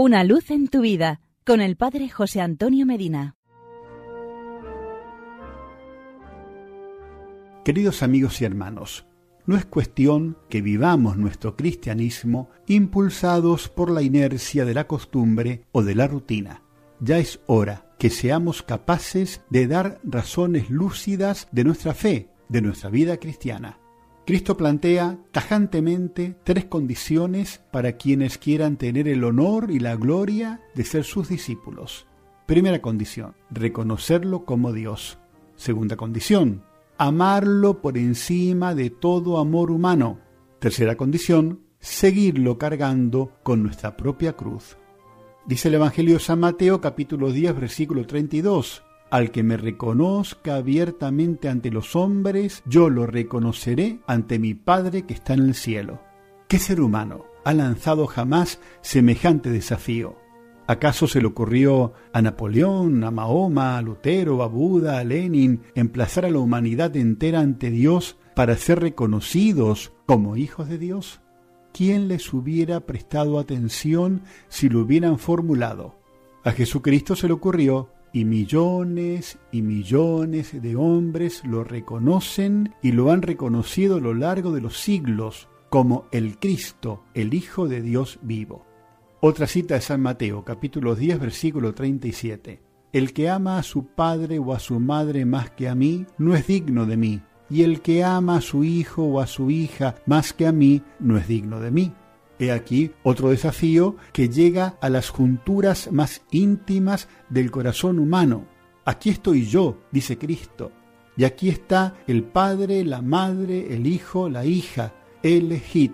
Una luz en tu vida con el Padre José Antonio Medina. Queridos amigos y hermanos, no es cuestión que vivamos nuestro cristianismo impulsados por la inercia de la costumbre o de la rutina. Ya es hora que seamos capaces de dar razones lúcidas de nuestra fe, de nuestra vida cristiana. Cristo plantea tajantemente tres condiciones para quienes quieran tener el honor y la gloria de ser sus discípulos. Primera condición, reconocerlo como Dios. Segunda condición, amarlo por encima de todo amor humano. Tercera condición, seguirlo cargando con nuestra propia cruz. Dice el Evangelio de San Mateo capítulo 10 versículo 32, al que me reconozca abiertamente ante los hombres, yo lo reconoceré ante mi Padre que está en el cielo. ¿Qué ser humano ha lanzado jamás semejante desafío? ¿Acaso se le ocurrió a Napoleón, a Mahoma, a Lutero, a Buda, a Lenin, emplazar a la humanidad entera ante Dios para ser reconocidos como hijos de Dios? ¿Quién les hubiera prestado atención si lo hubieran formulado? A Jesucristo se le ocurrió y millones y millones de hombres lo reconocen y lo han reconocido a lo largo de los siglos como el Cristo, el Hijo de Dios vivo. Otra cita de San Mateo, capítulo 10, versículo 37. El que ama a su padre o a su madre más que a mí, no es digno de mí, y el que ama a su hijo o a su hija más que a mí, no es digno de mí. He aquí otro desafío que llega a las junturas más íntimas del corazón humano. Aquí estoy yo, dice Cristo, y aquí está el Padre, la Madre, el Hijo, la hija, elegid.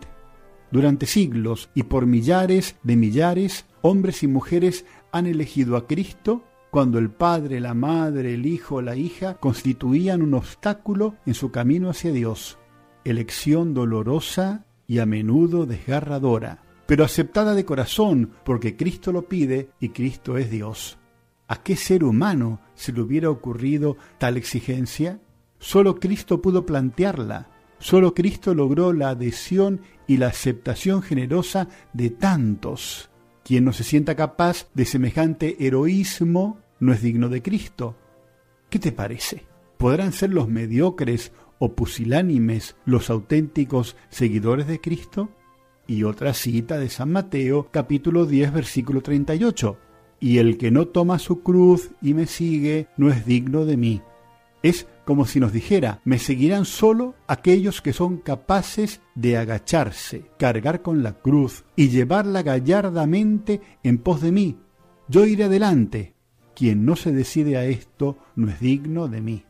Durante siglos y por millares de millares, hombres y mujeres han elegido a Cristo cuando el Padre, la Madre, el Hijo, la hija constituían un obstáculo en su camino hacia Dios. Elección dolorosa y a menudo desgarradora, pero aceptada de corazón porque Cristo lo pide y Cristo es Dios. ¿A qué ser humano se le hubiera ocurrido tal exigencia? Solo Cristo pudo plantearla. Solo Cristo logró la adhesión y la aceptación generosa de tantos. Quien no se sienta capaz de semejante heroísmo no es digno de Cristo. ¿Qué te parece? ¿Podrán ser los mediocres o pusilánimes los auténticos seguidores de Cristo? Y otra cita de San Mateo, capítulo 10, versículo 38. Y el que no toma su cruz y me sigue no es digno de mí. Es como si nos dijera, me seguirán solo aquellos que son capaces de agacharse, cargar con la cruz y llevarla gallardamente en pos de mí. Yo iré adelante. Quien no se decide a esto no es digno de mí.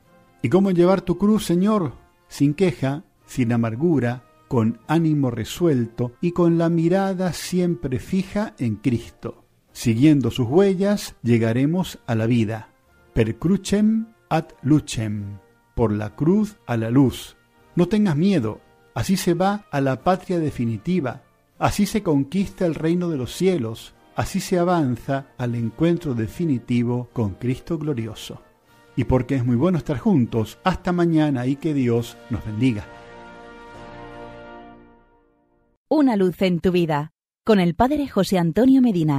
¿Y cómo llevar tu cruz, Señor? Sin queja, sin amargura, con ánimo resuelto y con la mirada siempre fija en Cristo. Siguiendo sus huellas, llegaremos a la vida. Per crucem ad lucem, por la cruz a la luz. No tengas miedo, así se va a la patria definitiva, así se conquista el reino de los cielos, así se avanza al encuentro definitivo con Cristo glorioso y porque es muy bueno estar juntos. Hasta mañana y que Dios nos bendiga. Una luz en tu vida con el Padre José Antonio Medina.